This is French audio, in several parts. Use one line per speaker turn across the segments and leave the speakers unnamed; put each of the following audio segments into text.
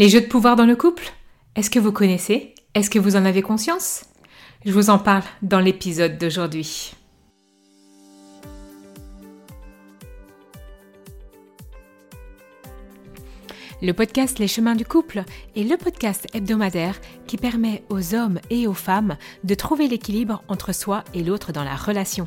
Les jeux de pouvoir dans le couple? Est-ce que vous connaissez? Est-ce que vous en avez conscience? Je vous en parle dans l'épisode d'aujourd'hui. Le podcast Les chemins du couple est le podcast hebdomadaire qui permet aux hommes et aux femmes de trouver l'équilibre entre soi et l'autre dans la relation.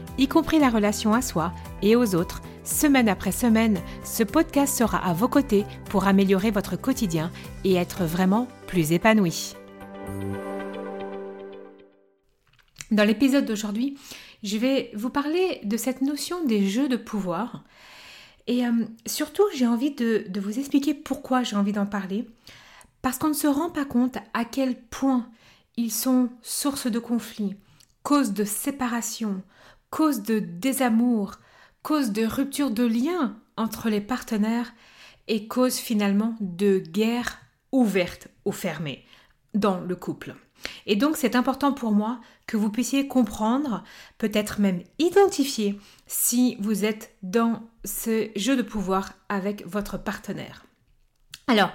y compris la relation à soi et aux autres, semaine après semaine, ce podcast sera à vos côtés pour améliorer votre quotidien et être vraiment plus épanoui. Dans l'épisode d'aujourd'hui, je vais vous parler de cette notion des jeux de pouvoir. Et euh, surtout, j'ai envie de, de vous expliquer pourquoi j'ai envie d'en parler. Parce qu'on ne se rend pas compte à quel point ils sont source de conflits, cause de séparation, cause de désamour, cause de rupture de lien entre les partenaires et cause finalement de guerre ouverte ou fermée dans le couple. Et donc c'est important pour moi que vous puissiez comprendre, peut-être même identifier si vous êtes dans ce jeu de pouvoir avec votre partenaire. Alors,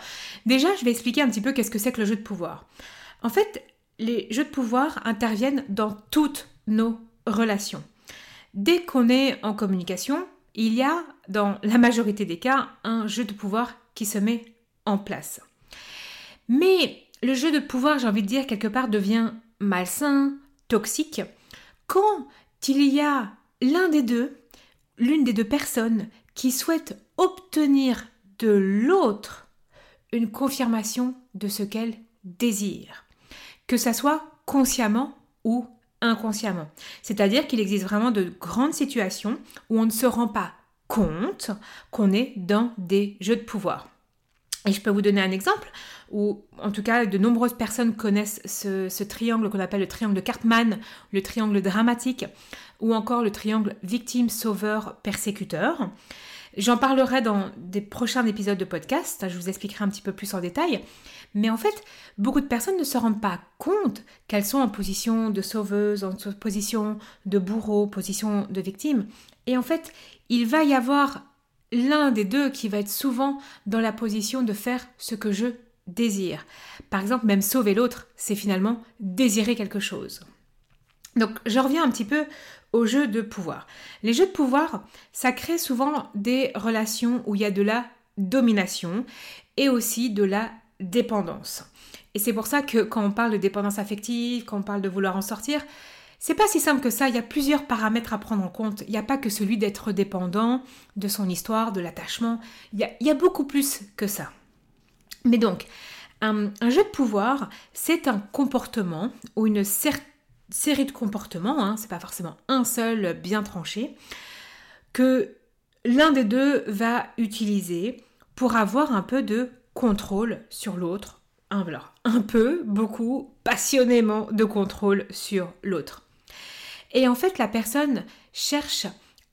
déjà, je vais expliquer un petit peu qu'est-ce que c'est que le jeu de pouvoir. En fait, les jeux de pouvoir interviennent dans toutes nos relations. Dès qu'on est en communication, il y a, dans la majorité des cas, un jeu de pouvoir qui se met en place. Mais le jeu de pouvoir, j'ai envie de dire, quelque part devient malsain, toxique, quand il y a l'un des deux, l'une des deux personnes qui souhaite obtenir de l'autre une confirmation de ce qu'elle désire, que ça soit consciemment ou inconsciemment. C'est-à-dire qu'il existe vraiment de grandes situations où on ne se rend pas compte qu'on est dans des jeux de pouvoir. Et je peux vous donner un exemple où, en tout cas, de nombreuses personnes connaissent ce, ce triangle qu'on appelle le triangle de Cartman, le triangle dramatique, ou encore le triangle victime-sauveur-persécuteur. J'en parlerai dans des prochains épisodes de podcast, je vous expliquerai un petit peu plus en détail. Mais en fait, beaucoup de personnes ne se rendent pas compte qu'elles sont en position de sauveuse, en position de bourreau, position de victime. Et en fait, il va y avoir l'un des deux qui va être souvent dans la position de faire ce que je désire. Par exemple, même sauver l'autre, c'est finalement désirer quelque chose. Donc, je reviens un petit peu aux jeux de pouvoir. Les jeux de pouvoir, ça crée souvent des relations où il y a de la domination et aussi de la dépendance. Et c'est pour ça que quand on parle de dépendance affective, quand on parle de vouloir en sortir, c'est pas si simple que ça, il y a plusieurs paramètres à prendre en compte. Il n'y a pas que celui d'être dépendant, de son histoire, de l'attachement. Il, y a, beaucoup plus que ça. Mais donc, un, jeu de pouvoir, c'est un comportement ou une série de comportements, hein, c'est pas forcément un seul bien tranché, que l'un des deux va utiliser pour avoir un peu de contrôle sur l'autre. Alors, un peu, beaucoup, passionnément de contrôle sur l'autre. Et en fait, la personne cherche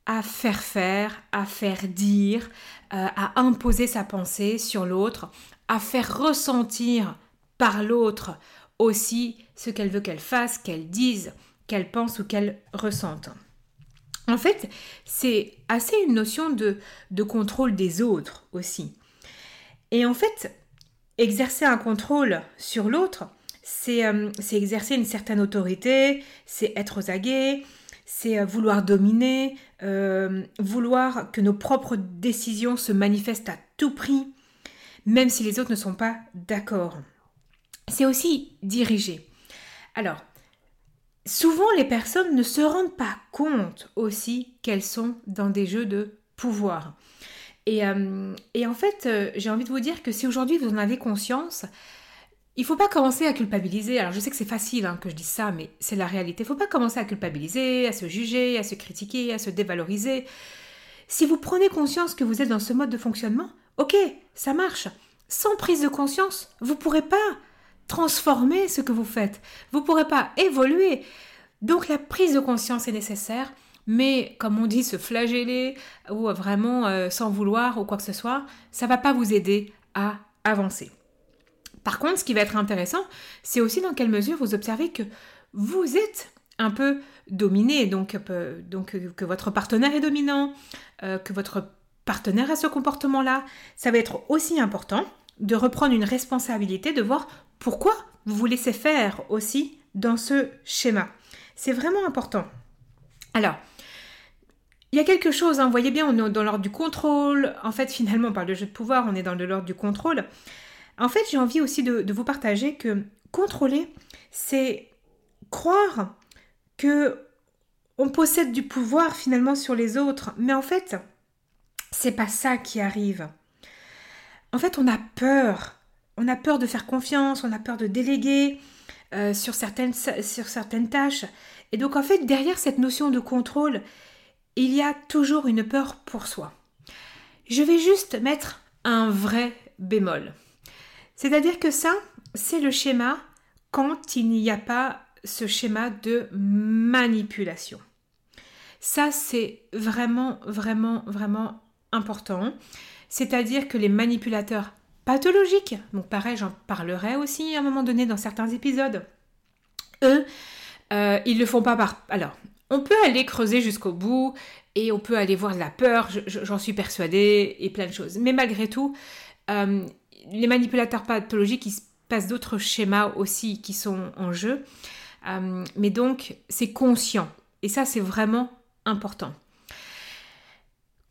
à faire faire, à faire dire, euh, à imposer sa pensée sur l'autre, à faire ressentir par l'autre aussi ce qu'elle veut qu'elle fasse, qu'elle dise, qu'elle pense ou qu'elle ressente. En fait, c'est assez une notion de, de contrôle des autres aussi. Et en fait, exercer un contrôle sur l'autre, c'est euh, exercer une certaine autorité, c'est être aux aguets, c'est euh, vouloir dominer, euh, vouloir que nos propres décisions se manifestent à tout prix, même si les autres ne sont pas d'accord. C'est aussi diriger. Alors, souvent les personnes ne se rendent pas compte aussi qu'elles sont dans des jeux de pouvoir. Euh, et, en fait, euh, j'ai envie de vous dire que si aujourd'hui vous en avez conscience, il faut pas commencer à culpabiliser. Alors je sais que c'est facile hein, que je dise ça, mais c'est la réalité. Il faut pas commencer à culpabiliser, à se juger, à se critiquer, à se dévaloriser. Si vous prenez conscience que vous êtes dans ce mode de fonctionnement, ok, ça marche. Sans prise de conscience, vous pourrez pas transformer ce que vous faites. Vous ne pourrez pas évoluer. Donc la prise de conscience est nécessaire, mais comme on dit, se flageller ou vraiment euh, sans vouloir ou quoi que ce soit, ça va pas vous aider à avancer. Par contre, ce qui va être intéressant, c'est aussi dans quelle mesure vous observez que vous êtes un peu dominé, donc, euh, donc euh, que votre partenaire est dominant, que votre partenaire a ce comportement-là. Ça va être aussi important de reprendre une responsabilité, de voir pourquoi vous vous laissez faire aussi dans ce schéma. C'est vraiment important. Alors, il y a quelque chose, hein, vous voyez bien, on est dans l'ordre du contrôle. En fait, finalement, on parle de jeu de pouvoir, on est dans l'ordre du contrôle. En fait, j'ai envie aussi de, vous partager que contrôler, c'est croire que on possède du pouvoir finalement sur les autres. Mais en fait, c'est pas ça qui arrive. En fait, on a peur. On a peur de faire confiance, on a peur de déléguer euh, sur, certaines, sur certaines tâches. Et donc, en fait, derrière cette notion de contrôle, il y a toujours une peur pour soi. Je vais juste mettre un vrai bémol. C'est-à-dire que ça, c'est le schéma quand il n'y a pas ce schéma de manipulation. Ça, c'est vraiment, vraiment, vraiment important. C'est-à-dire que les manipulateurs pathologiques, donc pareil, j'en parlerai aussi à un moment donné dans certains épisodes, eux, euh, ils le font pas par... Alors, on peut aller creuser jusqu'au bout et on peut aller voir de la peur, j'en suis persuadée, et plein de choses. Mais malgré tout, euh, les manipulateurs pathologiques, ils passent d'autres schémas aussi qui sont en jeu. Euh, mais donc, c'est conscient. Et ça, c'est vraiment important.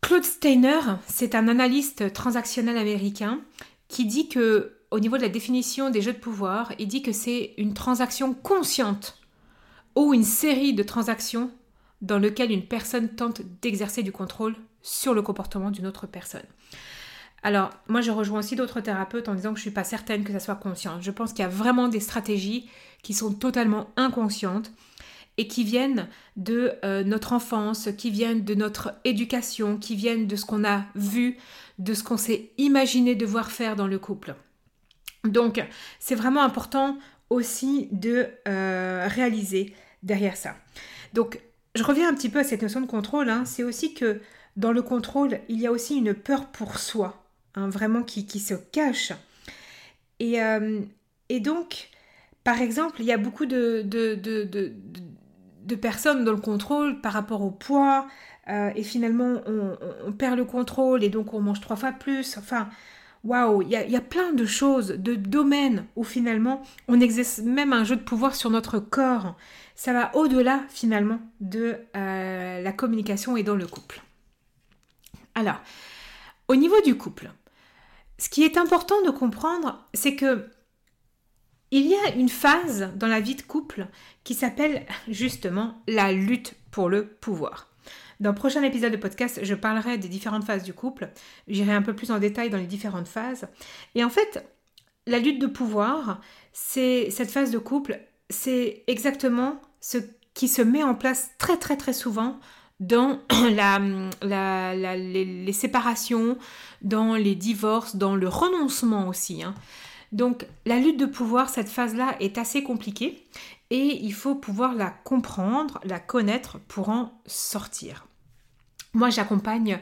Claude Steiner, c'est un analyste transactionnel américain qui dit que, au niveau de la définition des jeux de pouvoir, il dit que c'est une transaction consciente ou une série de transactions dans lesquelles une personne tente d'exercer du contrôle sur le comportement d'une autre personne. Alors, moi, je rejoins aussi d'autres thérapeutes en disant que je ne suis pas certaine que ça soit conscient. Je pense qu'il y a vraiment des stratégies qui sont totalement inconscientes et qui viennent de euh, notre enfance, qui viennent de notre éducation, qui viennent de ce qu'on a vu, de ce qu'on s'est imaginé devoir faire dans le couple. Donc, c'est vraiment important aussi de euh, réaliser derrière ça. Donc, je reviens un petit peu à cette notion de contrôle. Hein. C'est aussi que dans le contrôle, il y a aussi une peur pour soi, hein, vraiment qui, se cache. Et, euh, et, donc, par exemple, il y a beaucoup de, personnes dans le contrôle par rapport au poids. Euh, et finalement, on, on, perd le contrôle et donc on mange trois fois plus. Enfin, waouh, il y, a plein de choses, de domaines où finalement on exerce même un jeu de pouvoir sur notre corps. Ça va au-delà finalement de euh, la communication et dans le couple. Alors, au niveau du couple, ce qui est important de comprendre, c'est que il y a une phase dans la vie de couple qui s'appelle justement la lutte pour le pouvoir. Dans le prochain épisode de podcast, je parlerai des différentes phases du couple. J'irai un peu plus en détail dans les différentes phases. Et en fait, la lutte de pouvoir, c'est cette phase de couple, c'est exactement ce qui se met en place très très très souvent dans les, séparations, dans les divorces, dans le renoncement aussi. Hein. Donc la lutte de pouvoir, cette phase-là est assez compliquée et il faut pouvoir la comprendre, la connaître pour en sortir. Moi, j'accompagne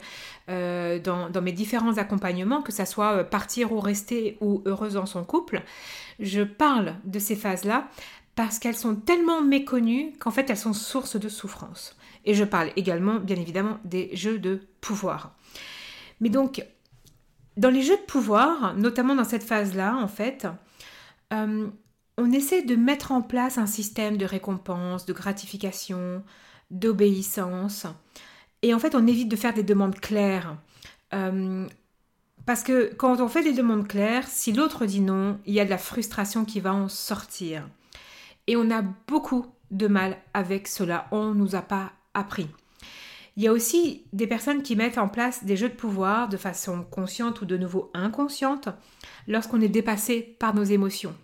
euh, dans, mes différents accompagnements, que ce soit euh, partir ou rester ou heureuse dans son couple, je parle de ces phases-là parce qu'elles sont tellement méconnues qu'en fait elles sont source de souffrance. Et je parle également, bien évidemment, des jeux de pouvoir. Mais donc, dans les jeux de pouvoir, notamment dans cette phase-là, en fait, euh, on essaie de mettre en place un système de récompense, de gratification, d'obéissance. Et en fait, on évite de faire des demandes claires. Euh, parce que quand on fait des demandes claires, si l'autre dit non, il y a de la frustration qui va en sortir. Et on a beaucoup de mal avec cela. On ne nous a pas appris. Il y a aussi des personnes qui mettent en place des jeux de pouvoir de façon consciente ou de nouveau inconsciente lorsqu'on est dépassé par nos émotions.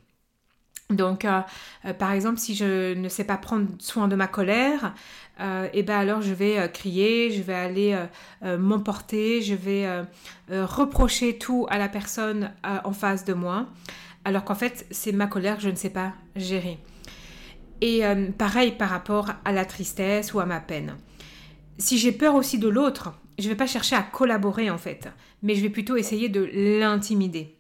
Donc, euh, euh, par exemple, si je ne sais pas prendre soin de ma colère, euh, et eh ben alors je vais crier, je vais aller m'emporter, je vais reprocher tout à la personne en face de moi. alors qu'en fait, c'est ma colère que je ne sais pas gérer. Et euh, pareil par rapport à la tristesse ou à ma peine. Si j'ai peur aussi de l'autre, je ne vais pas chercher à collaborer en fait, mais je vais plutôt essayer de l'intimider.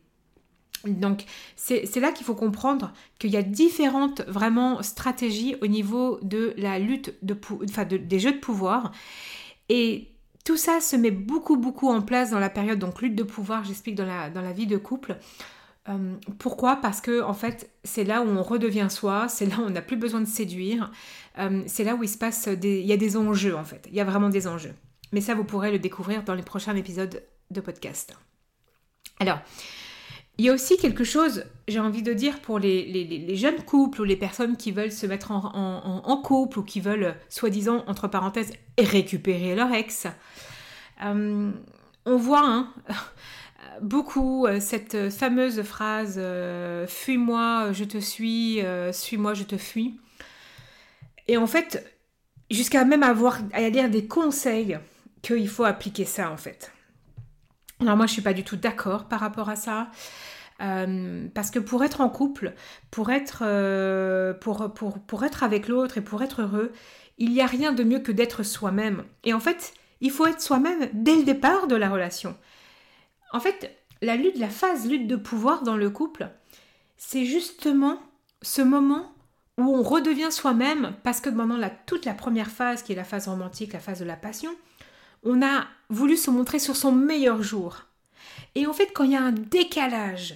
Donc c'est là qu'il faut comprendre qu'il y a différentes vraiment stratégies au niveau de la lutte de, enfin, des jeux de pouvoir. Et tout ça se met beaucoup beaucoup en place dans la période donc lutte de pouvoir, j'explique dans la, dans la vie de couple. Euh, pourquoi? Parce que en fait, c'est là où on redevient soi, c'est là où on n'a plus besoin de séduire, euh, c'est là où il se passe des, il y a des enjeux en fait, il y a vraiment des enjeux. Mais ça, vous pourrez le découvrir dans les prochains épisodes de podcast. Alors, il y a aussi quelque chose, j'ai envie de dire, pour les, jeunes couples ou les personnes qui veulent se mettre en, couple ou qui veulent, soi-disant, entre parenthèses, récupérer leur ex. Euh, on voit hein, beaucoup euh, cette fameuse phrase euh, Fuis-moi, je te suis, suis-moi, je te fuis. Et en fait, jusqu'à même avoir à lire des conseils qu'il faut appliquer ça en fait. Alors moi je suis pas du tout d'accord par rapport à ça. Euh, parce que pour être en couple, pour être, euh, pour être avec l'autre et pour être heureux, il n'y a rien de mieux que d'être soi-même. Et en fait, il faut être soi-même dès le départ de la relation. En fait, la lutte, la phase lutte de pouvoir dans le couple, c'est justement ce moment où on redevient soi-même parce que pendant la, toute la première phase, qui est la phase romantique, la phase de la passion, on a voulu se montrer sur son meilleur jour. Et en fait, quand il y a un décalage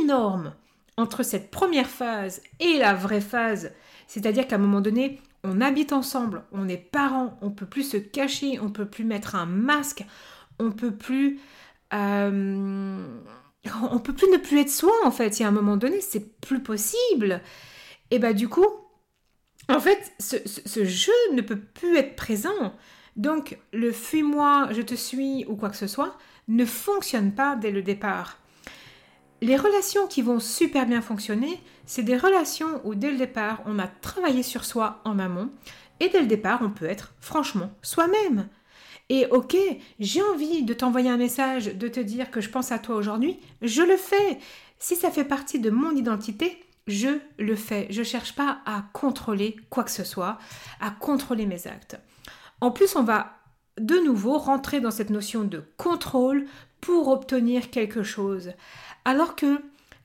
énorme entre cette première phase et la vraie phase, c'est-à-dire qu'à un moment donné, on habite ensemble, on est parents, on peut plus se cacher, on peut plus mettre un masque, on peut plus, euh, on peut plus ne plus être soi en fait. Il y a un moment donné, c'est plus possible. Et bah du coup, en fait, ce, ce jeu ne peut plus être présent. Donc, le fuis-moi, je te suis ou quoi que ce soit ne fonctionne pas dès le départ. Les relations qui vont super bien fonctionner, c'est des relations où dès le départ, on a travaillé sur soi en amont et dès le départ, on peut être franchement soi-même. Et ok, j'ai envie de t'envoyer un message, de te dire que je pense à toi aujourd'hui, je le fais. Si ça fait partie de mon identité, je le fais. Je ne cherche pas à contrôler quoi que ce soit, à contrôler mes actes. En plus, on va de nouveau rentrer dans cette notion de contrôle pour obtenir quelque chose. Alors que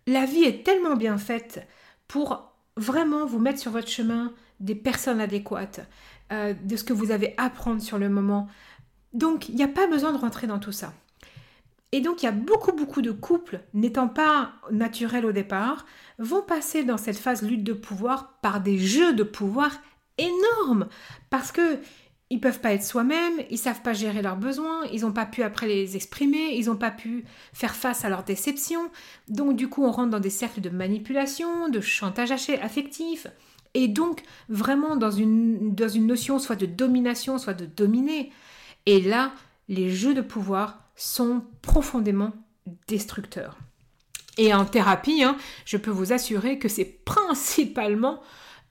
la vie est tellement bien faite pour vraiment vous mettre sur votre chemin des personnes adéquates, euh, de ce que vous avez à apprendre sur le moment. Donc, il n'y a pas besoin de rentrer dans tout ça. Et donc, il y a beaucoup, beaucoup de couples, n'étant pas naturels au départ, vont passer dans cette phase lutte de pouvoir par des jeux de pouvoir énormes. Parce que ils peuvent pas être soi-même, ils savent pas gérer leurs besoins, ils n'ont pas pu après les exprimer, ils n'ont pas pu faire face à leurs déceptions. Donc du coup, on rentre dans des cercles de manipulation, de chantage affectif, et donc vraiment dans une, dans une notion soit de domination, soit de dominer. Et là, les jeux de pouvoir sont profondément destructeurs. Et en thérapie, hein, je peux vous assurer que c'est principalement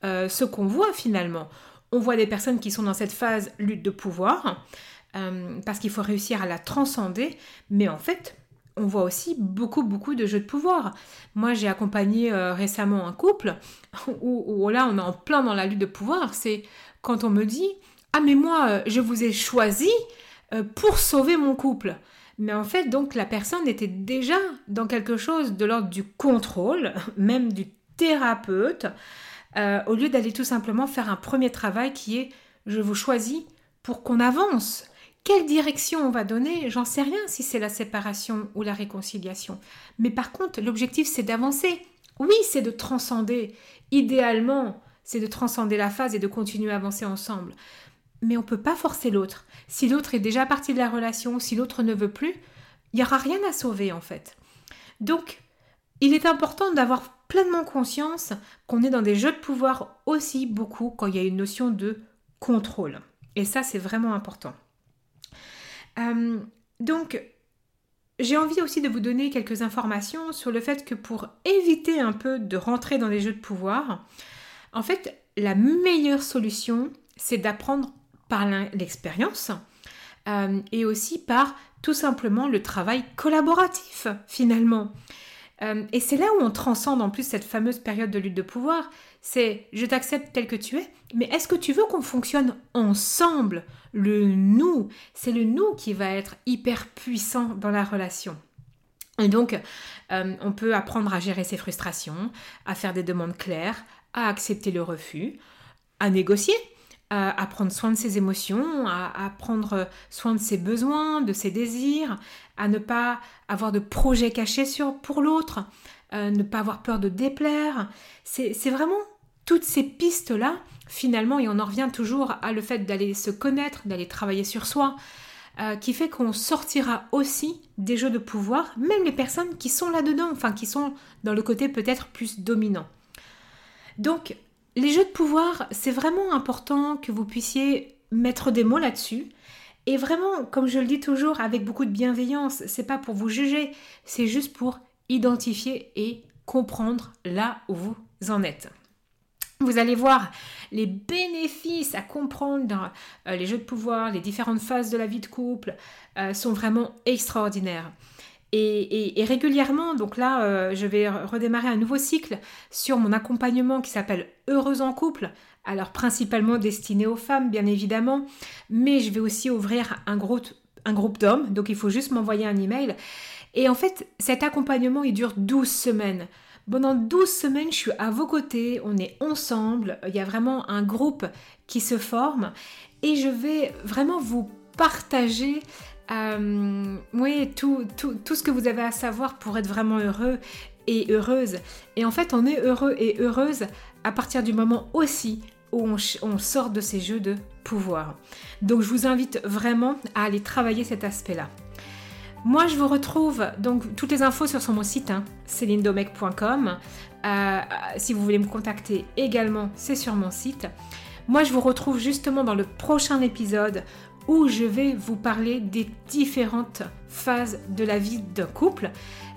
euh, ce qu'on voit finalement on voit des personnes qui sont dans cette phase lutte de pouvoir, euh, parce qu'il faut réussir à la transcender, mais en fait, on voit aussi beaucoup, beaucoup de jeux de pouvoir. Moi, j'ai accompagné euh, récemment un couple où, là, on est en plein dans la lutte de pouvoir. C'est quand on me dit Ah, mais moi, euh, je vous ai choisi pour sauver mon couple. Mais en fait, donc, la personne était déjà dans quelque chose de l'ordre du contrôle, même du thérapeute. Euh, au lieu d'aller tout simplement faire un premier travail qui est je vous choisis pour qu'on avance. Quelle direction on va donner? J'en sais rien si c'est la séparation ou la réconciliation. Mais par contre, l'objectif c'est d'avancer. Oui, c'est de transcender. Idéalement, c'est de transcender la phase et de continuer à avancer ensemble. Mais on ne peut pas forcer l'autre. Si l'autre est déjà parti de la relation, si l'autre ne veut plus, il n'y aura rien à sauver en fait. Donc, il est important d'avoir pleinement conscience qu'on est dans des jeux de pouvoir aussi beaucoup quand il y a une notion de contrôle. Et ça, c'est vraiment important. Euh, donc, j'ai envie aussi de vous donner quelques informations sur le fait que pour éviter un peu de rentrer dans les jeux de pouvoir, en fait, la meilleure solution, c'est d'apprendre par l'expérience euh, et aussi par tout simplement le travail collaboratif finalement. Euh, et c'est là où on transcende en plus cette fameuse période de lutte de pouvoir. C'est je t'accepte tel que tu es, mais est-ce que tu veux qu'on fonctionne ensemble Le nous, c'est le nous qui va être hyper puissant dans la relation. Et donc, euh, on peut apprendre à gérer ses frustrations, à faire des demandes claires, à accepter le refus, à négocier, à, prendre soin de ses émotions, à, prendre soin de ses besoins, de ses désirs, à ne pas avoir de projets cachés sur, pour l'autre, euh, ne pas avoir peur de déplaire. C'est vraiment toutes ces pistes-là, finalement, et on en revient toujours à le fait d'aller se connaître, d'aller travailler sur soi, euh, qui fait qu'on sortira aussi des jeux de pouvoir, même les personnes qui sont là-dedans, enfin qui sont dans le côté peut-être plus dominant. Donc, les jeux de pouvoir, c'est vraiment important que vous puissiez mettre des mots là-dessus. Et vraiment, comme je le dis toujours, avec beaucoup de bienveillance, c'est pas pour vous juger, c'est juste pour identifier et comprendre là où vous en êtes. Vous allez voir les bénéfices à comprendre dans euh, les jeux de pouvoir, les différentes phases de la vie de couple euh, sont vraiment extraordinaires. Et, régulièrement, donc là, euh, je vais redémarrer un nouveau cycle sur mon accompagnement qui s'appelle Heureuse en couple. Alors principalement destiné aux femmes, bien évidemment, mais je vais aussi ouvrir un groupe, un groupe d'hommes, donc il faut juste m'envoyer un email. Et en fait, cet accompagnement, il dure 12 semaines. Pendant 12 semaines, je suis à vos côtés, on est ensemble, il y a vraiment un groupe qui se forme et je vais vraiment vous partager euh, oui, tout, tout, tout, ce que vous avez à savoir pour être vraiment heureux et heureuse. Et en fait, on est heureux et heureuse à partir du moment aussi où on, sort de ces jeux de pouvoir. Donc, je vous invite vraiment à aller travailler cet aspect-là. Moi, je vous retrouve donc toutes les infos sur, mon site, hein, euh, si vous voulez me contacter également, c'est sur mon site. Moi, je vous retrouve justement dans le prochain épisode où je vais vous parler des différentes phases de la vie d'un couple.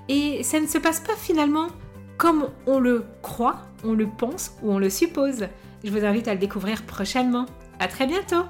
Et ça ne se passe pas finalement comme on le croit, on le pense ou on le suppose. Je vous invite à le découvrir prochainement. À très bientôt